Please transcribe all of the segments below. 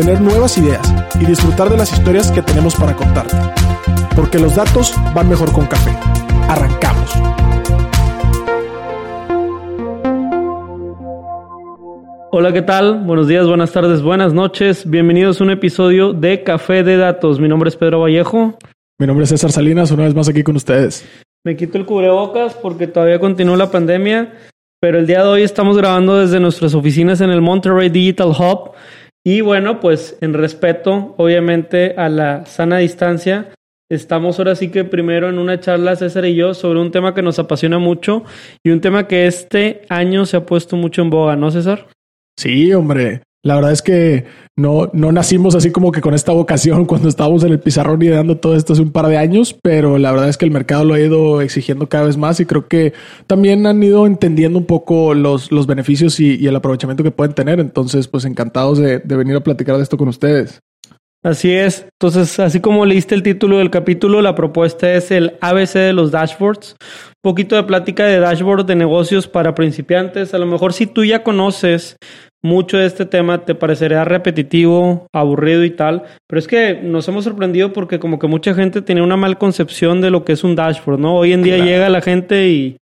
obtener nuevas ideas y disfrutar de las historias que tenemos para contarte. Porque los datos van mejor con café. Arrancamos. Hola, ¿qué tal? Buenos días, buenas tardes, buenas noches. Bienvenidos a un episodio de Café de Datos. Mi nombre es Pedro Vallejo. Mi nombre es César Salinas, una vez más aquí con ustedes. Me quito el cubrebocas porque todavía continúa la pandemia, pero el día de hoy estamos grabando desde nuestras oficinas en el Monterrey Digital Hub. Y bueno, pues en respeto, obviamente, a la sana distancia, estamos ahora sí que primero en una charla, César y yo, sobre un tema que nos apasiona mucho y un tema que este año se ha puesto mucho en boga, ¿no, César? Sí, hombre. La verdad es que no, no nacimos así como que con esta vocación cuando estábamos en el pizarrón ideando todo esto hace un par de años, pero la verdad es que el mercado lo ha ido exigiendo cada vez más y creo que también han ido entendiendo un poco los, los beneficios y, el aprovechamiento que pueden tener. Entonces, pues encantados de, de venir a platicar de esto con ustedes. Así es. Entonces, así como leíste el título del capítulo, la propuesta es el ABC de los dashboards. Un poquito de plática de dashboard de negocios para principiantes. A lo mejor si tú ya conoces mucho de este tema te parecerá repetitivo, aburrido y tal, pero es que nos hemos sorprendido porque como que mucha gente tiene una mal concepción de lo que es un dashboard, ¿no? Hoy en día Claro. llega la gente y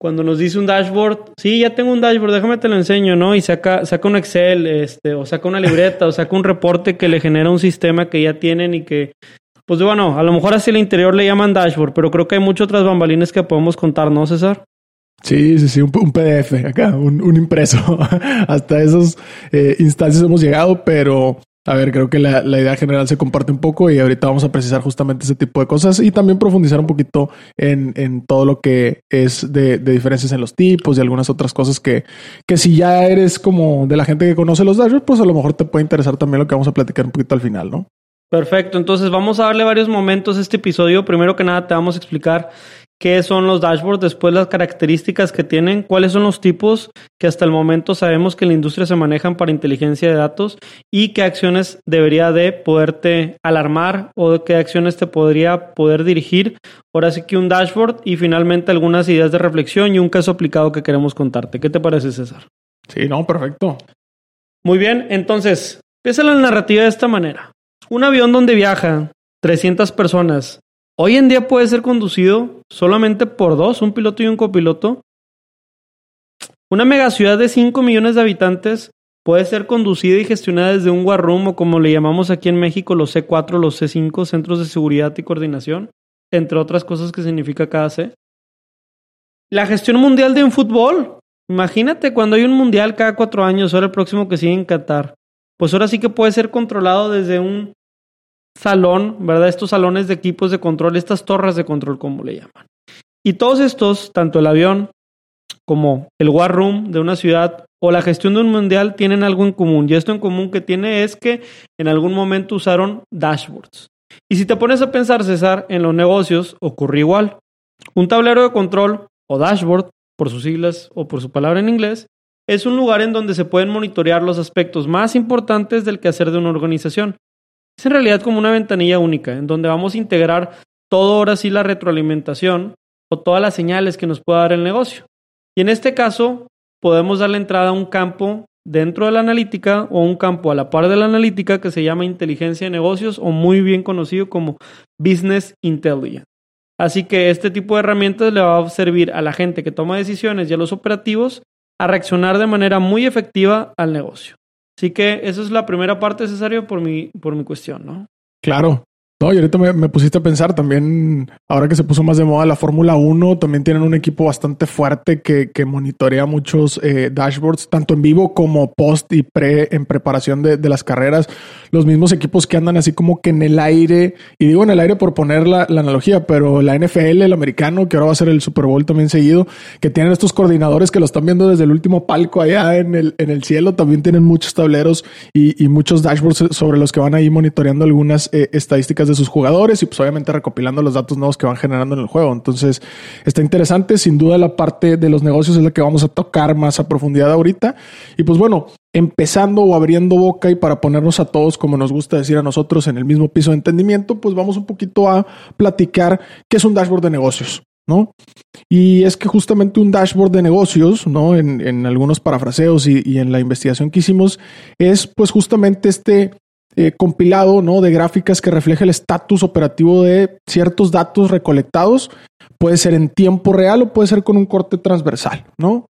cuando nos dice un dashboard, sí, ya tengo un dashboard, déjame te lo enseño, ¿no? Y saca, saca un Excel, este, o saca una libreta, o saca un reporte que le genera un sistema que ya tienen y que, pues bueno, a lo mejor hacia el interior le llaman dashboard, pero creo que hay muchas otras bambalines que podemos contar, ¿no, César? Sí, sí, sí, un, un PDF acá, un, impreso. Hasta esas eh, instancias hemos llegado, pero a ver, creo que la, idea general se comparte un poco y ahorita vamos a precisar justamente ese tipo de cosas y también profundizar un poquito en, todo lo que es de, de diferencias en los tipos y algunas otras cosas que, que si ya eres como de la gente que conoce los dashboards, pues a lo mejor te puede interesar también lo que vamos a platicar un poquito al final, ¿no? Perfecto, entonces vamos a darle varios momentos a este episodio. Primero que nada te vamos a explicar qué son los dashboards, después las características que tienen, cuáles son los tipos que hasta el momento sabemos que en la industria se manejan para inteligencia de datos y qué acciones debería de poderte alarmar o qué acciones te podría poder dirigir. Ahora sí que un dashboard y finalmente algunas ideas de reflexión y un caso aplicado que queremos contarte. ¿Qué te parece, César? Sí, no, perfecto. Muy bien, entonces, empieza la narrativa de esta manera. Un avión donde viajan 300 personas, hoy en día puede ser conducido solamente por dos, un piloto y un copiloto. Una megaciudad de 5 millones de habitantes puede ser conducida y gestionada desde un room o como le llamamos aquí en México los C4, los C5, Centros de Seguridad y Coordinación, entre otras cosas que significa cada C. La gestión mundial de un fútbol. Imagínate cuando hay un mundial cada cuatro años, ahora el próximo que sigue en Qatar. Pues ahora sí que puede ser controlado desde un salón, ¿verdad? Estos salones de equipos de control, estas torres de control, como le llaman. Y todos estos, tanto el avión como el war room de una ciudad o la gestión de un mundial, tienen algo en común. Y esto en común que tiene es que en algún momento usaron dashboards. Y si te pones a pensar, César, en los negocios ocurre igual. Un tablero de control o dashboard, por sus siglas o por su palabra en inglés, es un lugar en donde se pueden monitorear los aspectos más importantes del quehacer de una organización. Es en realidad como una ventanilla única, en donde vamos a integrar todo ahora sí la retroalimentación o todas las señales que nos pueda dar el negocio. Y en este caso, podemos darle entrada a un campo dentro de la analítica o un campo a la par de la analítica que se llama inteligencia de negocios o muy bien conocido como business intelligence. Así que este tipo de herramientas le va a servir a la gente que toma decisiones y a los operativos a reaccionar de manera muy efectiva al negocio. Así que esa es la primera parte, Cesario, por mi, por mi cuestión, ¿no? Claro. No, y ahorita me, me, pusiste a pensar también, ahora que se puso más de moda la Fórmula 1, también tienen un equipo bastante fuerte que, que monitorea muchos eh, dashboards, tanto en vivo como post y pre en preparación de, de, las carreras. Los mismos equipos que andan así como que en el aire, y digo en el aire por poner la, la analogía, pero la NFL, el americano, que ahora va a ser el Super Bowl también seguido, que tienen estos coordinadores que lo están viendo desde el último palco allá en el, en el cielo, también tienen muchos tableros y, y muchos dashboards sobre los que van ahí monitoreando algunas eh, estadísticas de sus jugadores y pues obviamente recopilando los datos nuevos que van generando en el juego. Entonces está interesante, sin duda la parte de los negocios es la que vamos a tocar más a profundidad ahorita. Y pues bueno, empezando o abriendo boca y para ponernos a todos, como nos gusta decir a nosotros, en el mismo piso de entendimiento, pues vamos un poquito a platicar qué es un dashboard de negocios. ¿no? Y es que justamente un dashboard de negocios, ¿no? En, algunos parafraseos y, en la investigación que hicimos, es pues justamente este eh, compilado, ¿no? De gráficas que refleja el estatus operativo de ciertos datos recolectados. Puede ser en tiempo real o puede ser con un corte transversal, ¿no?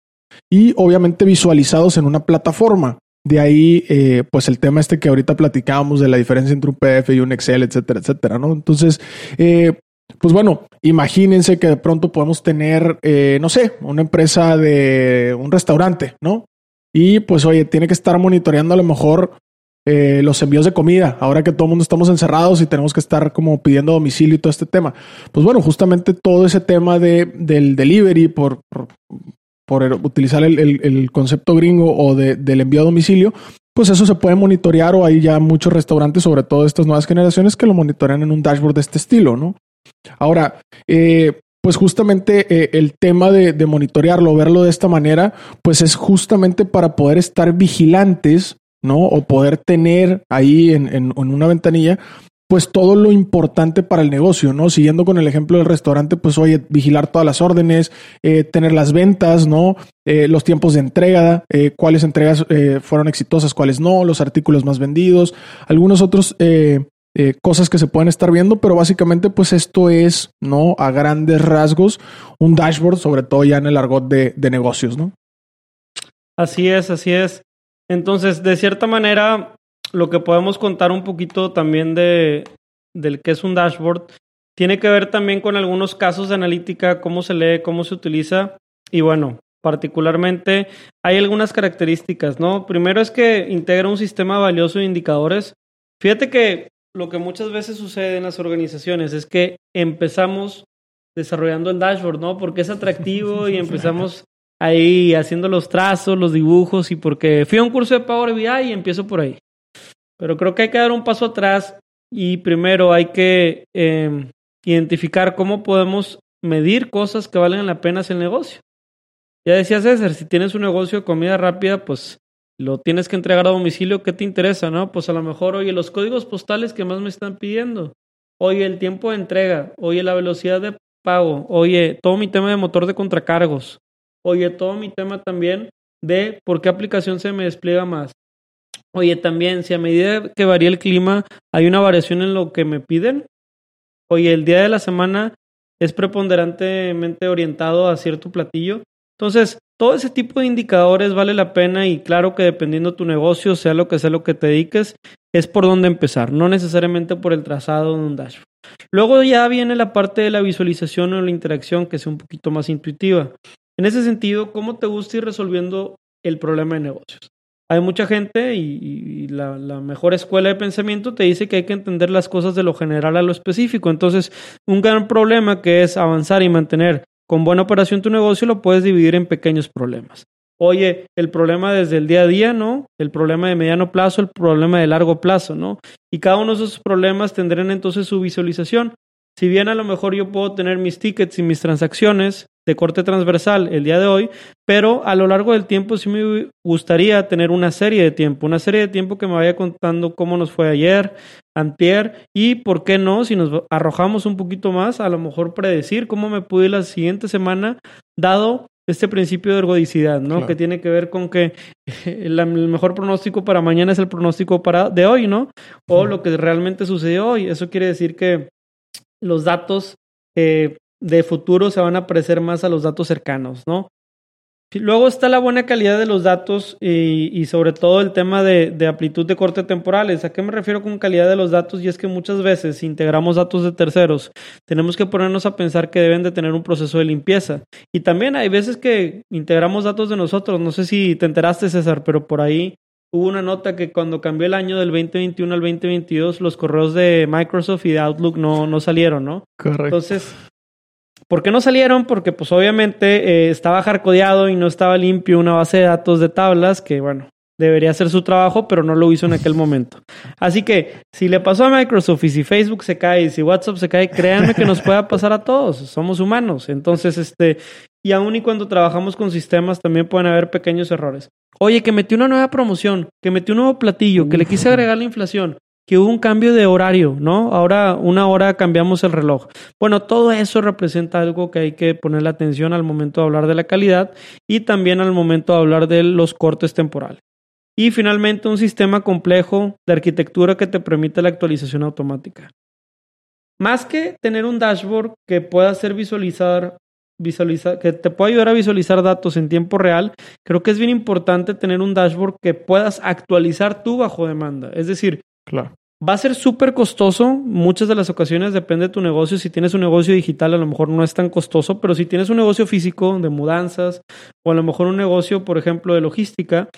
Y obviamente visualizados en una plataforma. De ahí, eh, pues el tema este que ahorita platicábamos de la diferencia entre un PDF y un Excel, etcétera, etcétera, ¿no? Entonces, eh, pues bueno, imagínense que de pronto podemos tener, no sé, una empresa de un restaurante, ¿no? Y pues oye, tiene que estar monitoreando a lo mejor eh, los envíos de comida, ahora que todo el mundo estamos encerrados y tenemos que estar como pidiendo domicilio y todo este tema. Pues bueno, justamente todo ese tema de, del delivery por, por, utilizar el, concepto gringo o de, del envío a domicilio, pues eso se puede monitorear o hay ya muchos restaurantes, sobre todo estas nuevas generaciones, que lo monitorean en un dashboard de este estilo, ¿no? Ahora, eh, pues justamente eh, el tema de, monitorearlo, verlo de esta manera, pues es justamente para poder estar vigilantes, ¿no? O poder tener ahí en, una ventanilla, pues todo lo importante para el negocio, ¿no? Siguiendo con el ejemplo del restaurante, pues oye, vigilar todas las órdenes, eh, tener las ventas, ¿no? los tiempos de entrega, cuáles entregas fueron exitosas, cuáles no, los artículos más vendidos, algunos otros eh, cosas que se pueden estar viendo, pero básicamente pues esto es, ¿no? A grandes rasgos, un dashboard, sobre todo ya en el argot de, negocios, ¿no? Así es, así es. Entonces, de cierta manera, lo que podemos contar un poquito también de del que es un dashboard tiene que ver también con algunos casos de analítica, cómo se lee, cómo se utiliza y bueno, particularmente hay algunas características, ¿no? Primero es que integra un sistema valioso de indicadores. Fíjate que lo que muchas veces sucede en las organizaciones es que empezamos desarrollando el dashboard, ¿no? Porque es atractivo y empezamos ahí haciendo los trazos, los dibujos y porque fui a un curso de Power BI y empiezo por ahí. Pero creo que hay que dar un paso atrás y primero hay que em, identificar cómo podemos medir cosas que valen la pena hacer el negocio. Ya decía César, si tienes un negocio de comida rápida, pues lo tienes que entregar a domicilio, ¿qué te interesa, no? Pues a lo mejor, oye, los códigos postales que más me están pidiendo, oye, el tiempo de entrega, oye, la velocidad de pago, oye, todo mi tema de motor de contracargos, oye, todo mi tema también de por qué aplicación se me despliega más. Oye, también, si a medida que varía el clima hay una variación en lo que me piden, oye, el día de la semana es preponderantemente orientado a cierto platillo. Entonces, todo ese tipo de indicadores vale la pena y claro que dependiendo de tu negocio, sea lo que sea lo que te dediques, es por dónde empezar, no necesariamente por el trazado de un dashboard. Luego ya viene la parte de la visualización o la interacción que es un poquito más intuitiva. En ese sentido, ¿cómo te gusta ir resolviendo el problema de negocios? Hay mucha gente y, la, la, mejor escuela de pensamiento te dice que hay que entender las cosas de lo general a lo específico. Entonces, un gran problema que es avanzar y mantener con buena operación tu negocio lo puedes dividir en pequeños problemas. Oye, el problema desde el día a día, ¿no? El problema de mediano plazo, el problema de largo plazo, ¿no? Y cada uno de esos problemas tendrán entonces su visualización. Si bien a lo mejor yo puedo tener mis tickets y mis transacciones de corte transversal el día de hoy, pero a lo largo del tiempo sí me gustaría tener una serie de tiempo, una serie de tiempo que me vaya contando cómo nos fue ayer, antier y por qué no, si nos arrojamos un poquito más, a lo mejor predecir cómo me pude la siguiente semana, dado este principio de ergodicidad, ¿no? Que tiene que ver con que el, mejor pronóstico para mañana es el pronóstico para de hoy, ¿no? O lo que realmente sucedió hoy. Eso quiere decir que los datos eh, de futuro se van a parecer más a los datos cercanos, ¿no? Luego está la buena calidad de los datos y, sobre todo el tema de, de, amplitud de corte temporales. ¿A qué me refiero con calidad de los datos? Y es que muchas veces si integramos datos de terceros, tenemos que ponernos a pensar que deben de tener un proceso de limpieza. Y también hay veces que integramos datos de nosotros. No sé si te enteraste, César, pero por ahí hubo una nota que cuando cambió el año del 2021 al 2022, los correos de Microsoft y de Outlook no, no salieron, ¿no? Correcto. Entonces, ¿Por qué no salieron? Porque pues obviamente eh, estaba hardcodeado y no estaba limpio una base de datos de tablas que, bueno, debería hacer su trabajo, pero no lo hizo en aquel momento. Así que si le pasó a Microsoft y si Facebook se cae y si WhatsApp se cae, créanme que nos pueda pasar a todos. Somos humanos. Entonces, este, y aún y cuando trabajamos con sistemas también pueden haber pequeños errores. Oye, que metí una nueva promoción, que metí un nuevo platillo, que le quise agregar la inflación que hubo un cambio de horario, ¿no? Ahora una hora cambiamos el reloj. Bueno, todo eso representa algo que hay que ponerle atención al momento de hablar de la calidad y también al momento de hablar de los cortes temporales. Y finalmente un sistema complejo de arquitectura que te permite la actualización automática. Más que tener un dashboard que pueda hacer visualizar, visualizar, que te pueda ayudar a visualizar datos en tiempo real, creo que es bien importante tener un dashboard que puedas actualizar tú bajo demanda. Es decir, claro. Va a ser súper costoso, muchas de las ocasiones depende de tu negocio. Si tienes un negocio digital a lo mejor no es tan costoso, pero si tienes un negocio físico de mudanzas o a lo mejor un negocio, por ejemplo, de logística,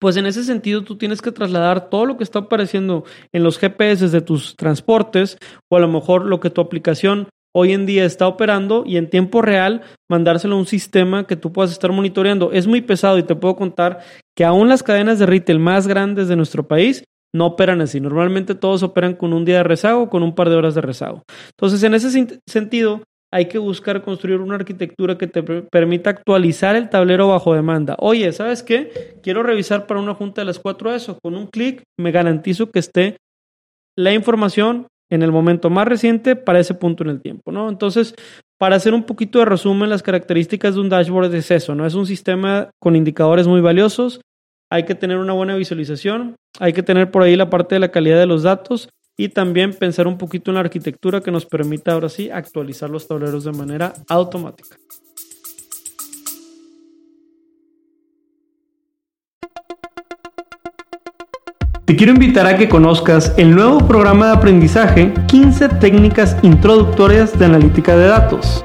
pues en ese sentido tú tienes que trasladar todo lo que está apareciendo en los GPS de tus transportes o a lo mejor lo que tu aplicación hoy en día está operando y en tiempo real mandárselo a un sistema que tú puedas estar monitoreando. Es muy pesado y te puedo contar que aún las cadenas de retail más grandes de nuestro país no operan así. Normalmente todos operan con un día de rezago con un par de horas de rezago. Entonces, en ese sentido, hay que buscar construir una arquitectura que te permita actualizar el tablero bajo demanda. Oye, ¿sabes qué? Quiero revisar para una junta de las cuatro eso. Con un clic me garantizo que esté la información en el momento más reciente para ese punto en el tiempo, ¿no? Entonces, para hacer un poquito de resumen, las características de un dashboard es eso, ¿no? Es un sistema con indicadores muy valiosos, hay que tener una buena visualización, hay que tener por ahí la parte de la calidad de los datos y también pensar un poquito en la arquitectura que nos permita ahora sí actualizar los tableros de manera automática. Te quiero invitar a que conozcas el nuevo programa de aprendizaje 15 técnicas introductorias de analítica de datos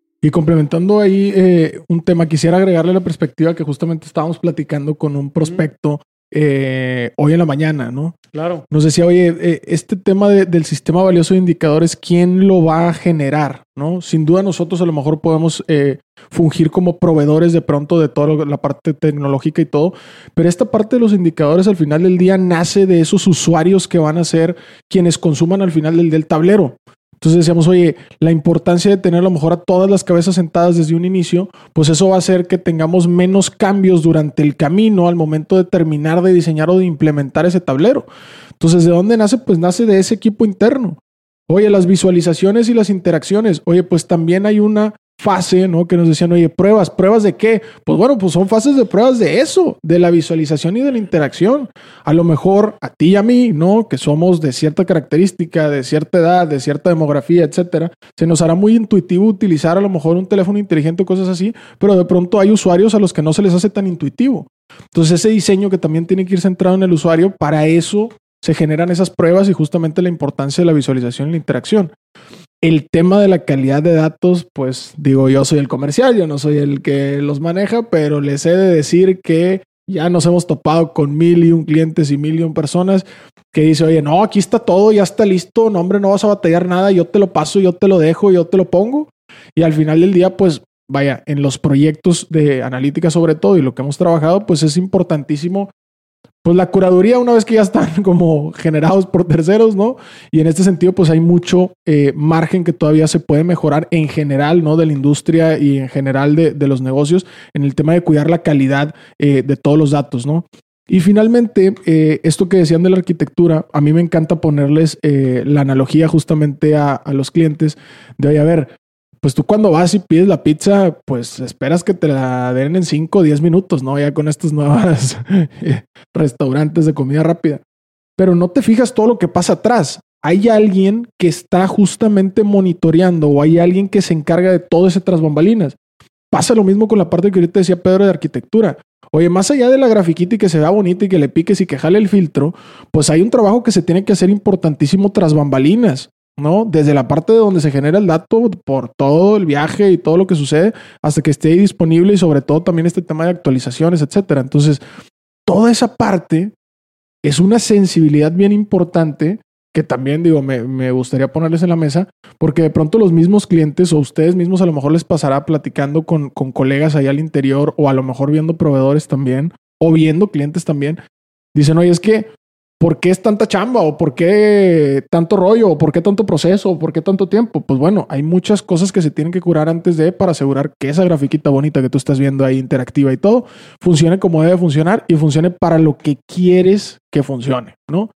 Y complementando ahí eh, un tema, quisiera agregarle la perspectiva que justamente estábamos platicando con un prospecto eh, hoy en la mañana, ¿no? Claro. Nos decía, oye, eh, este tema del sistema valioso de indicadores, ¿quién lo va a generar? ¿No? Sin duda nosotros a lo mejor podemos fungir como proveedores de pronto de toda la parte tecnológica y todo, pero esta parte de los indicadores al final del día nace de esos usuarios que van a ser quienes consuman al final del, del tablero. Entonces decíamos, oye, la importancia de tener a lo mejor a todas las cabezas sentadas desde un inicio, pues eso va a hacer que tengamos menos cambios durante el camino al momento de terminar de diseñar o de implementar ese tablero. Entonces, ¿de dónde nace? Pues nace de ese equipo interno. Oye, las visualizaciones y las interacciones. Oye, pues también hay una fase, ¿no? Que nos decían, oye, pruebas, pruebas de qué? Pues bueno, pues son fases de pruebas de eso, de la visualización y de la interacción. A lo mejor a ti y a mí, ¿no? Que somos de cierta característica, de cierta edad, de cierta demografía, etcétera, se nos hará muy intuitivo utilizar a lo mejor un teléfono inteligente o cosas así, pero de pronto hay usuarios a los que no se les hace tan intuitivo. Entonces ese diseño que también tiene que ir centrado en el usuario, para eso se generan esas pruebas y justamente la importancia de la visualización y la interacción. El tema de la calidad de datos, pues digo, yo soy el comercial, yo no soy el que los maneja, pero les he de decir que ya nos hemos topado con mil y un clientes y mil y un personas que dice, oye, no, aquí está todo, ya está listo, no, hombre, no vas a batallar nada, yo te lo paso, yo te lo dejo, yo te lo pongo. Y al final del día, pues vaya, en los proyectos de analítica sobre todo y lo que hemos trabajado, pues es importantísimo pues la curaduría una vez que ya están como generados por terceros, ¿no? Y en este sentido, pues hay mucho eh, margen que todavía se puede mejorar en general, ¿no? De la industria y en general de, los negocios en el tema de cuidar la calidad eh, de todos los datos, ¿no? Y finalmente, eh, esto que decían de la arquitectura, a mí me encanta ponerles eh, la analogía justamente a, a, los clientes de, oye, a ver, pues tú cuando vas y pides la pizza, pues esperas que te la den en 5 o 10 minutos, ¿no? Ya con estas nuevas restaurantes de comida rápida. Pero no te fijas todo lo que pasa atrás. Hay alguien que está justamente monitoreando o hay alguien que se encarga de todo ese tras bambalinas. Pasa lo mismo con la parte que ahorita decía Pedro de arquitectura. Oye, más allá de la grafiquita y que se vea bonita y que le piques y que jale el filtro, pues hay un trabajo que se tiene que hacer importantísimo tras bambalinas, ¿no? Desde la parte de donde se genera el dato por todo el viaje y todo lo que sucede hasta que esté ahí disponible y sobre todo también este tema de actualizaciones, etcétera. Entonces, toda esa parte es una sensibilidad bien importante que también digo, me, me, gustaría ponerles en la mesa, porque de pronto los mismos clientes o ustedes mismos a lo mejor les pasará platicando con, con colegas ahí al interior o a lo mejor viendo proveedores también o viendo clientes también. Dicen, oye, es que, ¿por qué es tanta chamba? ¿O por qué tanto rollo? ¿O por qué tanto proceso? ¿O por qué tanto tiempo? Pues bueno, hay muchas cosas que se tienen que curar antes de para asegurar que esa grafiquita bonita que tú estás viendo ahí interactiva y todo funcione como debe funcionar y funcione para lo que quieres que funcione, ¿no?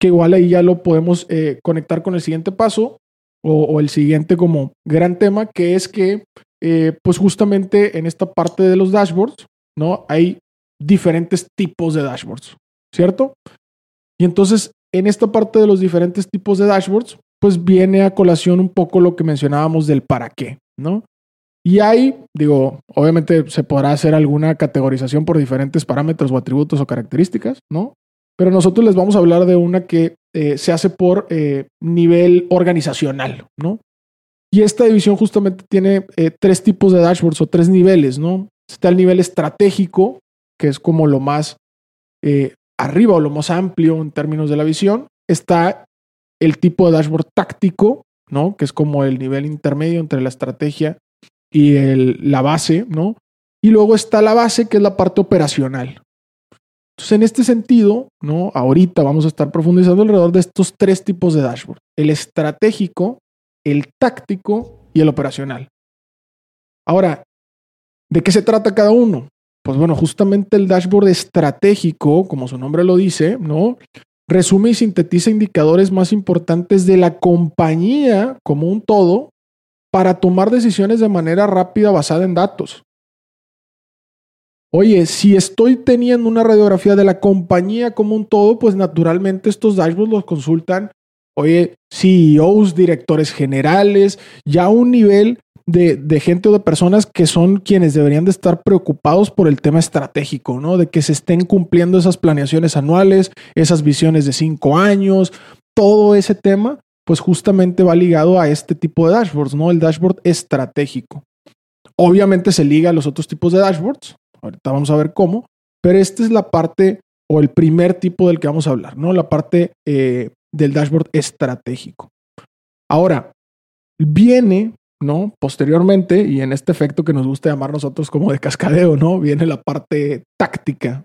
que igual ahí ya lo podemos eh, conectar con el siguiente paso o, el siguiente como gran tema, que es que eh, pues justamente en esta parte de los dashboards, ¿no? Hay diferentes tipos de dashboards, ¿cierto? Y entonces en esta parte de los diferentes tipos de dashboards, pues viene a colación un poco lo que mencionábamos del para qué, ¿no? Y ahí, digo, obviamente se podrá hacer alguna categorización por diferentes parámetros o atributos o características, ¿no? pero nosotros les vamos a hablar de una que eh, se hace por eh, nivel organizacional, ¿no? Y esta división justamente tiene eh, tres tipos de dashboards o tres niveles, ¿no? Está el nivel estratégico, que es como lo más arriba o lo más amplio en términos de la visión. Está el tipo de dashboard táctico, ¿no? Que es como el nivel intermedio entre la estrategia y la base, ¿no? Y luego está la base, que es la parte operacional, entonces, en este sentido, ¿no? Ahorita vamos a estar profundizando alrededor de estos tres tipos de dashboard: el estratégico, el táctico y el operacional. Ahora, ¿de qué se trata cada uno? Pues bueno, justamente el dashboard estratégico, como su nombre lo dice, ¿no? Resume y sintetiza indicadores más importantes de la compañía como un todo para tomar decisiones de manera rápida basada en datos. Oye, si estoy teniendo una radiografía de la compañía como un todo, pues naturalmente estos dashboards los consultan, oye, CEOs, directores generales, ya un nivel de, gente o de personas que son quienes deberían de estar preocupados por el tema estratégico, ¿no? De que se estén cumpliendo esas planeaciones anuales, esas visiones de cinco años, todo ese tema, pues justamente va ligado a este tipo de dashboards, ¿no? El dashboard estratégico. Obviamente se liga a los otros tipos de dashboards, Ahorita vamos a ver cómo, pero esta es la parte o el primer tipo del que vamos a hablar, ¿no? La parte eh, del dashboard estratégico. Ahora, viene, ¿no? Posteriormente, y en este efecto que nos gusta llamar nosotros como de cascadeo, ¿no? Viene la parte táctica,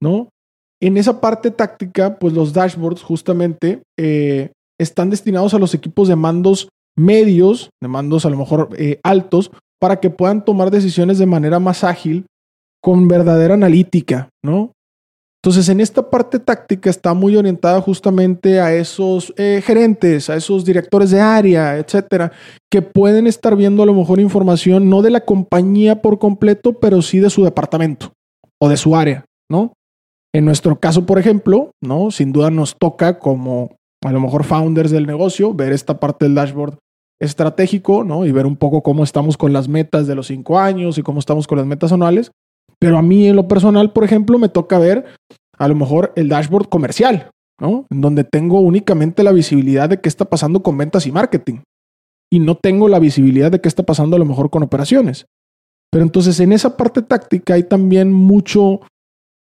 ¿no? En esa parte táctica, pues los dashboards justamente eh, están destinados a los equipos de mandos medios, de mandos a lo mejor eh, altos, para que puedan tomar decisiones de manera más ágil con verdadera analítica, ¿no? Entonces, en esta parte táctica está muy orientada justamente a esos eh, gerentes, a esos directores de área, etcétera, que pueden estar viendo a lo mejor información no de la compañía por completo, pero sí de su departamento o de su área, ¿no? En nuestro caso, por ejemplo, ¿no? Sin duda nos toca como a lo mejor founders del negocio ver esta parte del dashboard estratégico, ¿no? Y ver un poco cómo estamos con las metas de los cinco años y cómo estamos con las metas anuales. Pero a mí en lo personal, por ejemplo, me toca ver a lo mejor el dashboard comercial, ¿no? En donde tengo únicamente la visibilidad de qué está pasando con ventas y marketing. Y no tengo la visibilidad de qué está pasando a lo mejor con operaciones. Pero entonces en esa parte táctica hay también mucho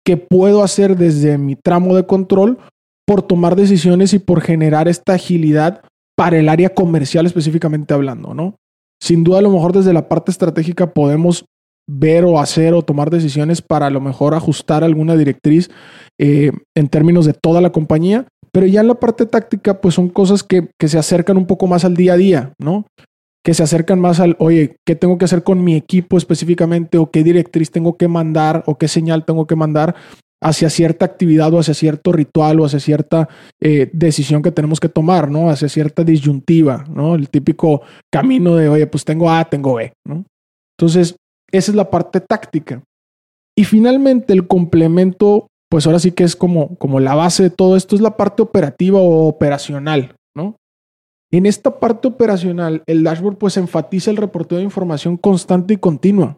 que puedo hacer desde mi tramo de control por tomar decisiones y por generar esta agilidad para el área comercial específicamente hablando, ¿no? Sin duda a lo mejor desde la parte estratégica podemos ver o hacer o tomar decisiones para a lo mejor ajustar alguna directriz eh, en términos de toda la compañía, pero ya en la parte táctica pues son cosas que, que se acercan un poco más al día a día, ¿no? Que se acercan más al, oye, ¿qué tengo que hacer con mi equipo específicamente o qué directriz tengo que mandar o qué señal tengo que mandar hacia cierta actividad o hacia cierto ritual o hacia cierta eh, decisión que tenemos que tomar, ¿no? Hacia cierta disyuntiva, ¿no? El típico camino de, oye, pues tengo A, tengo B, ¿no? Entonces, esa es la parte táctica. Y finalmente el complemento, pues ahora sí que es como, como la base de todo esto, es la parte operativa o operacional, ¿no? En esta parte operacional, el dashboard pues enfatiza el reporteo de información constante y continua.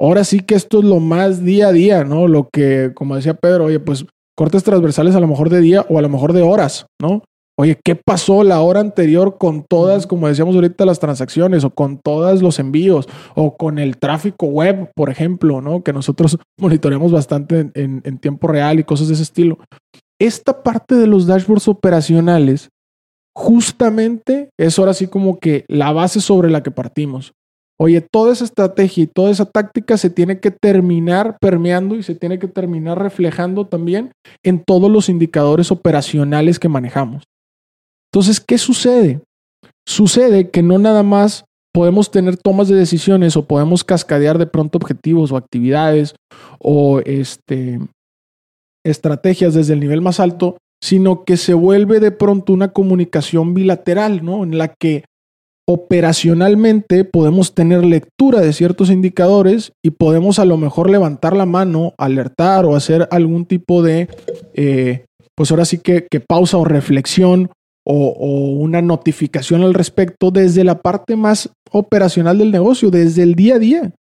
Ahora sí que esto es lo más día a día, ¿no? Lo que, como decía Pedro, oye, pues cortes transversales a lo mejor de día o a lo mejor de horas, ¿no? Oye, ¿qué pasó la hora anterior con todas, como decíamos ahorita, las transacciones o con todos los envíos o con el tráfico web, por ejemplo, ¿no? Que nosotros monitoreamos bastante en, en tiempo real y cosas de ese estilo. Esta parte de los dashboards operacionales justamente es ahora sí como que la base sobre la que partimos. Oye, toda esa estrategia y toda esa táctica se tiene que terminar permeando y se tiene que terminar reflejando también en todos los indicadores operacionales que manejamos. Entonces, ¿qué sucede? Sucede que no nada más podemos tener tomas de decisiones o podemos cascadear de pronto objetivos o actividades o este, estrategias desde el nivel más alto, sino que se vuelve de pronto una comunicación bilateral, ¿no? En la que operacionalmente podemos tener lectura de ciertos indicadores y podemos a lo mejor levantar la mano, alertar o hacer algún tipo de, eh, pues ahora sí que, que, pausa o reflexión o, una notificación al respecto desde la parte más operacional del negocio, desde el día a día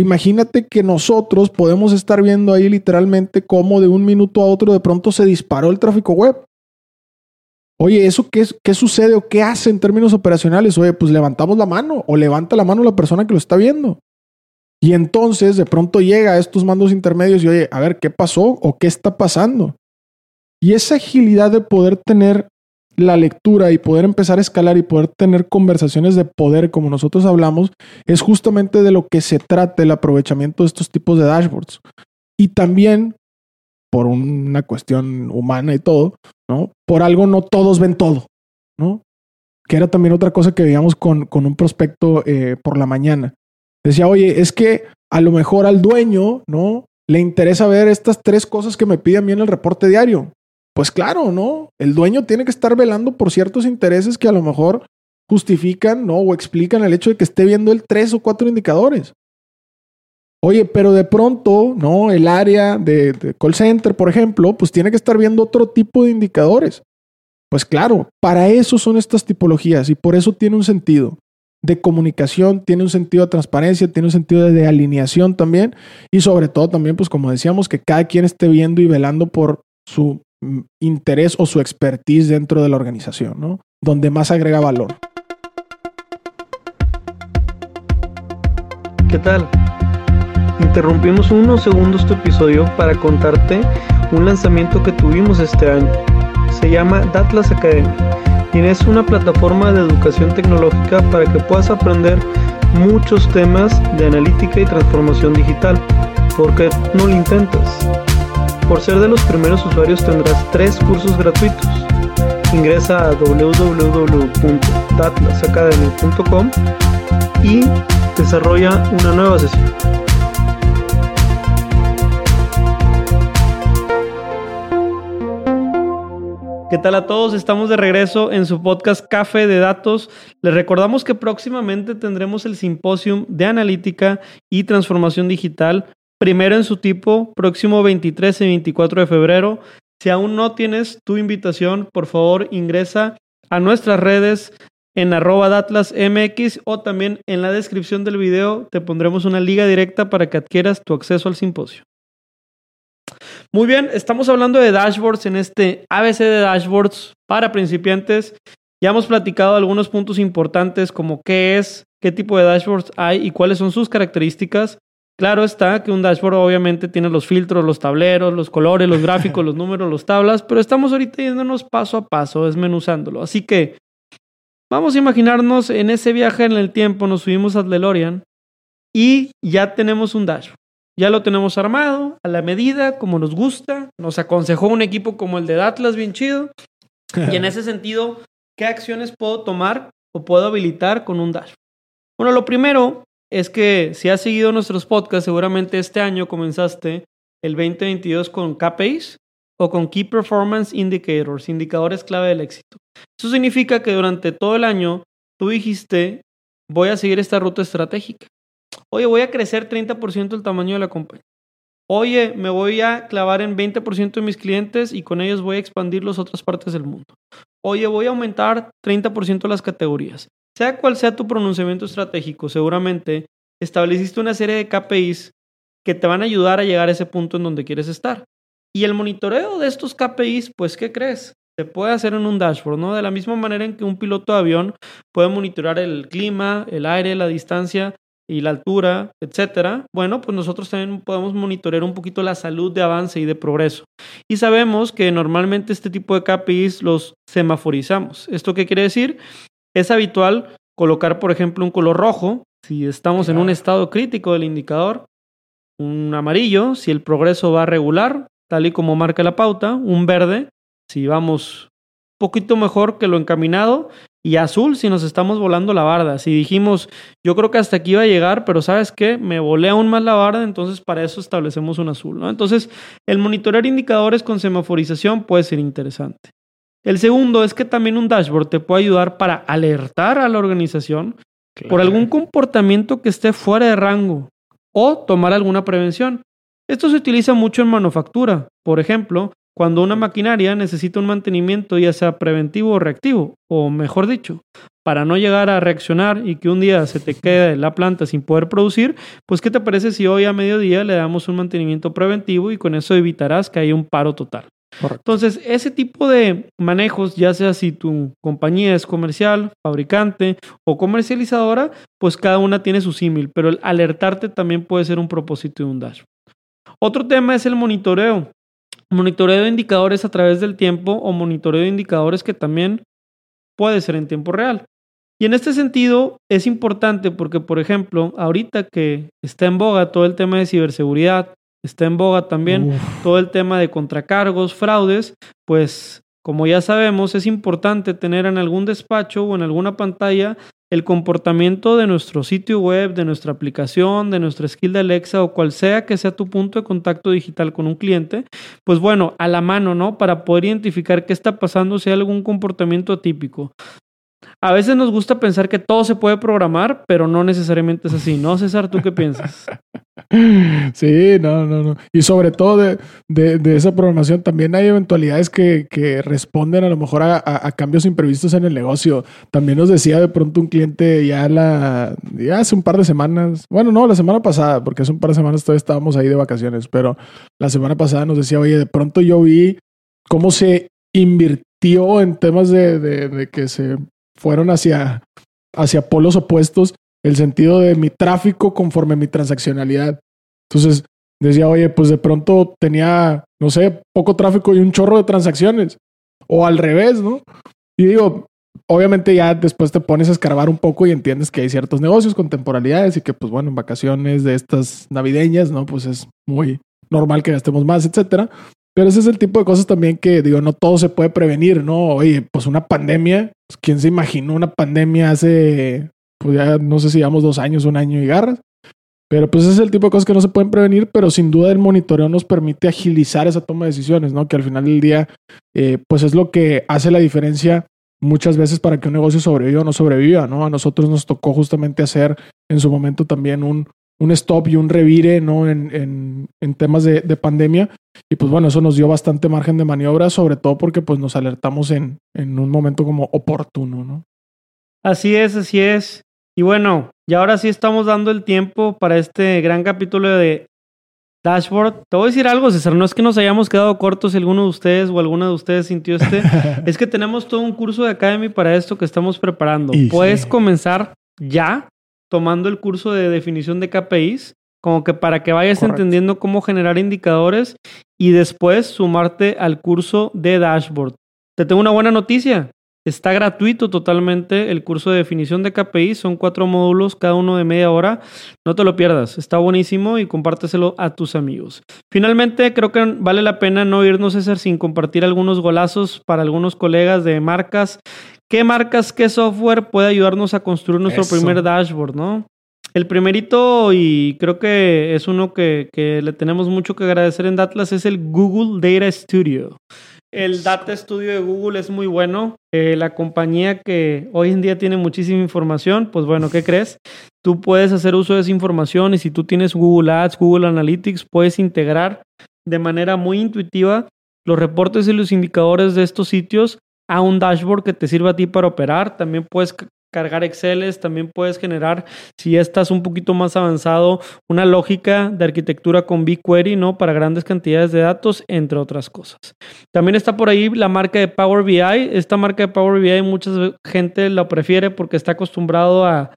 imagínate que nosotros podemos estar viendo ahí literalmente cómo de un minuto a otro de pronto se disparó el tráfico web. Oye, ¿eso qué, qué sucede o qué hace en términos operacionales? Oye, pues levantamos la mano o levanta la mano la persona que lo está viendo. Y entonces de pronto llega a estos mandos intermedios y oye, a ver, ¿qué pasó o qué está pasando? Y esa agilidad de poder tener la lectura y poder empezar a escalar y poder tener conversaciones de poder como nosotros hablamos, es justamente de lo que se trata el aprovechamiento de estos tipos de dashboards. Y también, por una cuestión humana y todo, ¿no? Por algo no todos ven todo, ¿no? Que era también otra cosa que veíamos con, con un prospecto eh, por la mañana. Decía, oye, es que a lo mejor al dueño, ¿no? Le interesa ver estas tres cosas que me pide a mí en el reporte diario. Pues claro, ¿no? El dueño tiene que estar velando por ciertos intereses que a lo mejor justifican, ¿no? O explican el hecho de que esté viendo el tres o cuatro indicadores. Oye, pero de pronto, ¿no? El área de, de, call center, por ejemplo, pues tiene que estar viendo otro tipo de indicadores. Pues claro, para eso son estas tipologías y por eso tiene un sentido de comunicación, tiene un sentido de transparencia, tiene un sentido de, de alineación también y sobre todo también, pues como decíamos, que cada quien esté viendo y velando por su interés o su expertise dentro de la organización, ¿no? Donde más agrega valor. ¿Qué tal? Interrumpimos unos segundos tu episodio para contarte un lanzamiento que tuvimos este año. Se llama Datlas Academy y es una plataforma de educación tecnológica para que puedas aprender muchos temas de analítica y transformación digital. ¿Por qué no lo intentas? Por ser de los primeros usuarios tendrás tres cursos gratuitos. Ingresa a www.datlasacademy.com y desarrolla una nueva sesión. ¿Qué tal a todos? Estamos de regreso en su podcast Café de Datos. Les recordamos que próximamente tendremos el simposium de analítica y transformación digital primero en su tipo, próximo 23 y 24 de febrero. Si aún no tienes tu invitación, por favor ingresa a nuestras redes en arroba datlasmx o también en la descripción del video te pondremos una liga directa para que adquieras tu acceso al simposio. Muy bien, estamos hablando de dashboards en este ABC de dashboards para principiantes. Ya hemos platicado algunos puntos importantes como qué es, qué tipo de dashboards hay y cuáles son sus características. Claro está que un dashboard obviamente tiene los filtros, los tableros, los colores, los gráficos, los números, las tablas, pero estamos ahorita yéndonos paso a paso, desmenuzándolo. Así que vamos a imaginarnos en ese viaje en el tiempo, nos subimos a DeLorean y ya tenemos un dashboard. Ya lo tenemos armado, a la medida, como nos gusta. Nos aconsejó un equipo como el de Atlas, bien chido. Y en ese sentido, ¿qué acciones puedo tomar o puedo habilitar con un dashboard? Bueno, lo primero es que si has seguido nuestros podcasts, seguramente este año comenzaste el 2022 con KPIs o con Key Performance Indicators, indicadores clave del éxito. Eso significa que durante todo el año tú dijiste, voy a seguir esta ruta estratégica. Oye, voy a crecer 30% el tamaño de la compañía. Oye, me voy a clavar en 20% de mis clientes y con ellos voy a expandir las otras partes del mundo. Oye, voy a aumentar 30% las categorías. Sea cual sea tu pronunciamiento estratégico, seguramente estableciste una serie de KPIs que te van a ayudar a llegar a ese punto en donde quieres estar. Y el monitoreo de estos KPIs, pues, ¿qué crees? Se puede hacer en un dashboard, ¿no? De la misma manera en que un piloto de avión puede monitorear el clima, el aire, la distancia y la altura, etcétera. Bueno, pues nosotros también podemos monitorear un poquito la salud de avance y de progreso. Y sabemos que normalmente este tipo de KPIs los semaforizamos. ¿Esto qué quiere decir? Es habitual colocar, por ejemplo, un color rojo si estamos en un estado crítico del indicador, un amarillo si el progreso va regular, tal y como marca la pauta, un verde si vamos un poquito mejor que lo encaminado y azul si nos estamos volando la barda. Si dijimos, yo creo que hasta aquí iba a llegar, pero sabes qué, me volé aún más la barda, entonces para eso establecemos un azul. ¿no? Entonces, el monitorear indicadores con semaforización puede ser interesante. El segundo es que también un dashboard te puede ayudar para alertar a la organización por algún comportamiento que esté fuera de rango o tomar alguna prevención. Esto se utiliza mucho en manufactura. Por ejemplo, cuando una maquinaria necesita un mantenimiento ya sea preventivo o reactivo, o mejor dicho, para no llegar a reaccionar y que un día se te quede la planta sin poder producir, pues ¿qué te parece si hoy a mediodía le damos un mantenimiento preventivo y con eso evitarás que haya un paro total? Entonces, ese tipo de manejos, ya sea si tu compañía es comercial, fabricante o comercializadora, pues cada una tiene su símil, pero el alertarte también puede ser un propósito de un dashboard. Otro tema es el monitoreo. Monitoreo de indicadores a través del tiempo o monitoreo de indicadores que también puede ser en tiempo real. Y en este sentido es importante porque, por ejemplo, ahorita que está en boga todo el tema de ciberseguridad, está en boga también todo el tema de contracargos, fraudes, pues como ya sabemos es importante tener en algún despacho o en alguna pantalla el comportamiento de nuestro sitio web, de nuestra aplicación, de nuestra skill de Alexa o cual sea que sea tu punto de contacto digital con un cliente, pues bueno, a la mano, ¿no? Para poder identificar qué está pasando si hay algún comportamiento atípico. A veces nos gusta pensar que todo se puede programar, pero no necesariamente es así, ¿no, César? ¿Tú qué piensas? Sí, no, no, no. Y sobre todo de, de, esa programación también hay eventualidades que, que responden a lo mejor a, cambios imprevistos en el negocio. También nos decía de pronto un cliente ya, la, ya hace un par de semanas, bueno, no, la semana pasada, porque hace un par de semanas todavía estábamos ahí de vacaciones, pero la semana pasada nos decía, oye, de pronto yo vi cómo se invirtió en temas de, de, de que se fueron hacia, hacia polos opuestos el sentido de mi tráfico conforme mi transaccionalidad. Entonces decía, oye, pues de pronto tenía, no sé, poco tráfico y un chorro de transacciones. O al revés, ¿no? Y digo, obviamente ya después te pones a escarbar un poco y entiendes que hay ciertos negocios con temporalidades y que, pues bueno, en vacaciones de estas navideñas, ¿no? Pues es muy normal que gastemos más, etcétera. Pero ese es el tipo de cosas también que, digo, no todo se puede prevenir, ¿no? Oye, pues una pandemia, pues, ¿quién se imaginó una pandemia hace pues ya no sé si llevamos dos años, un año y garras. Pero pues es el tipo de cosas que no se pueden prevenir, pero sin duda el monitoreo nos permite agilizar esa toma de decisiones, ¿no? Que al final del día, eh, pues es lo que hace la diferencia muchas veces para que un negocio sobreviva o no sobreviva, ¿no? A nosotros nos tocó justamente hacer en su momento también un, un stop y un revire, ¿no? En, en, temas de, de, pandemia. Y pues bueno, eso nos dio bastante margen de maniobra, sobre todo porque pues nos alertamos en, en un momento como oportuno, ¿no? Así es, así es. Y bueno, y ahora sí estamos dando el tiempo para este gran capítulo de Dashboard. Te voy a decir algo, César, no es que nos hayamos quedado cortos si alguno de ustedes o alguna de ustedes sintió este, es que tenemos todo un curso de Academy para esto que estamos preparando. Puedes comenzar ya tomando el curso de definición de KPIs, como que para que vayas entendiendo cómo generar indicadores y después sumarte al curso de Dashboard. Te tengo una buena noticia. Está gratuito totalmente el curso de definición de KPI. Son cuatro módulos, cada uno de media hora. No te lo pierdas. Está buenísimo y compárteselo a tus amigos. Finalmente, creo que vale la pena no irnos, César, sin compartir algunos golazos para algunos colegas de marcas. ¿Qué marcas, qué software puede ayudarnos a construir nuestro primer dashboard, no? El primerito, y creo que es uno que, que le tenemos mucho que agradecer en Datlas, es el Google Data Studio. El Data Studio de Google es muy bueno. Eh, la compañía que hoy en día tiene muchísima información, pues bueno, ¿qué crees? Tú puedes hacer uso de esa información y si tú tienes Google Ads, Google Analytics, puedes integrar de manera muy intuitiva los reportes y los indicadores de estos sitios a un dashboard que te sirva a ti para operar. También puedes cargar Exceles, también puedes generar, si estás un poquito más avanzado, una lógica de arquitectura con BigQuery, ¿no? Para grandes cantidades de datos, entre otras cosas. También está por ahí la marca de Power BI. Esta marca de Power BI mucha gente la prefiere porque está acostumbrado a,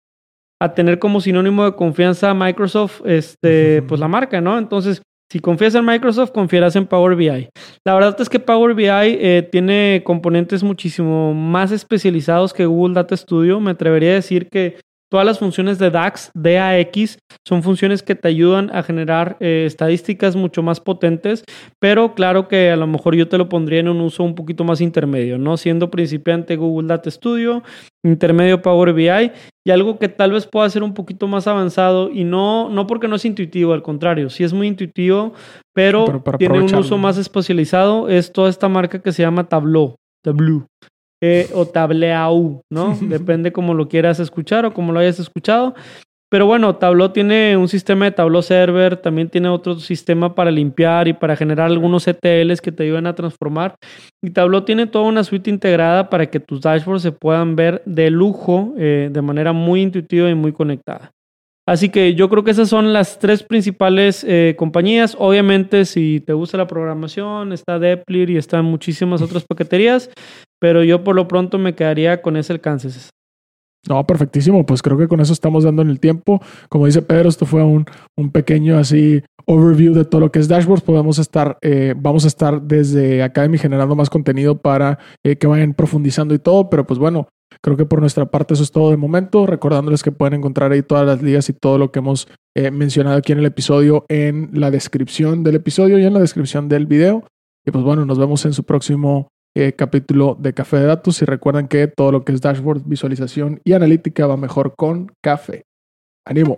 a tener como sinónimo de confianza a Microsoft, este, pues la marca, ¿no? Entonces, si confías en Microsoft, confiarás en Power BI. La verdad es que Power BI eh, tiene componentes muchísimo más especializados que Google Data Studio. Me atrevería a decir que Todas las funciones de DAX, DAX, son funciones que te ayudan a generar eh, estadísticas mucho más potentes, pero claro que a lo mejor yo te lo pondría en un uso un poquito más intermedio, ¿no? Siendo principiante Google Data Studio, intermedio Power BI y algo que tal vez pueda ser un poquito más avanzado y no, no porque no es intuitivo, al contrario, sí es muy intuitivo, pero, tiene un uso más especializado, es toda esta marca que se llama Tableau. Tableau o Tableau, ¿no? Depende cómo lo quieras escuchar o cómo lo hayas escuchado. Pero bueno, Tableau tiene un sistema de Tableau Server, también tiene otro sistema para limpiar y para generar algunos ETLs que te ayudan a transformar. Y Tableau tiene toda una suite integrada para que tus dashboards se puedan ver de lujo, eh, de manera muy intuitiva y muy conectada. Así que yo creo que esas son las tres principales eh, compañías. Obviamente, si te gusta la programación, está Deplir y están muchísimas otras paqueterías, pero yo por lo pronto me quedaría con ese alcance. No, perfectísimo. Pues creo que con eso estamos dando en el tiempo. Como dice Pedro, esto fue un, un pequeño así overview de todo lo que es dashboards. Podemos estar, eh, vamos a estar desde Academy generando más contenido para eh, que vayan profundizando y todo. Pero pues bueno, Creo que por nuestra parte eso es todo de momento, recordándoles que pueden encontrar ahí todas las ligas y todo lo que hemos eh, mencionado aquí en el episodio en la descripción del episodio y en la descripción del video. Y pues bueno, nos vemos en su próximo eh, capítulo de Café de Datos y recuerden que todo lo que es dashboard, visualización y analítica va mejor con café. ¡Ánimo!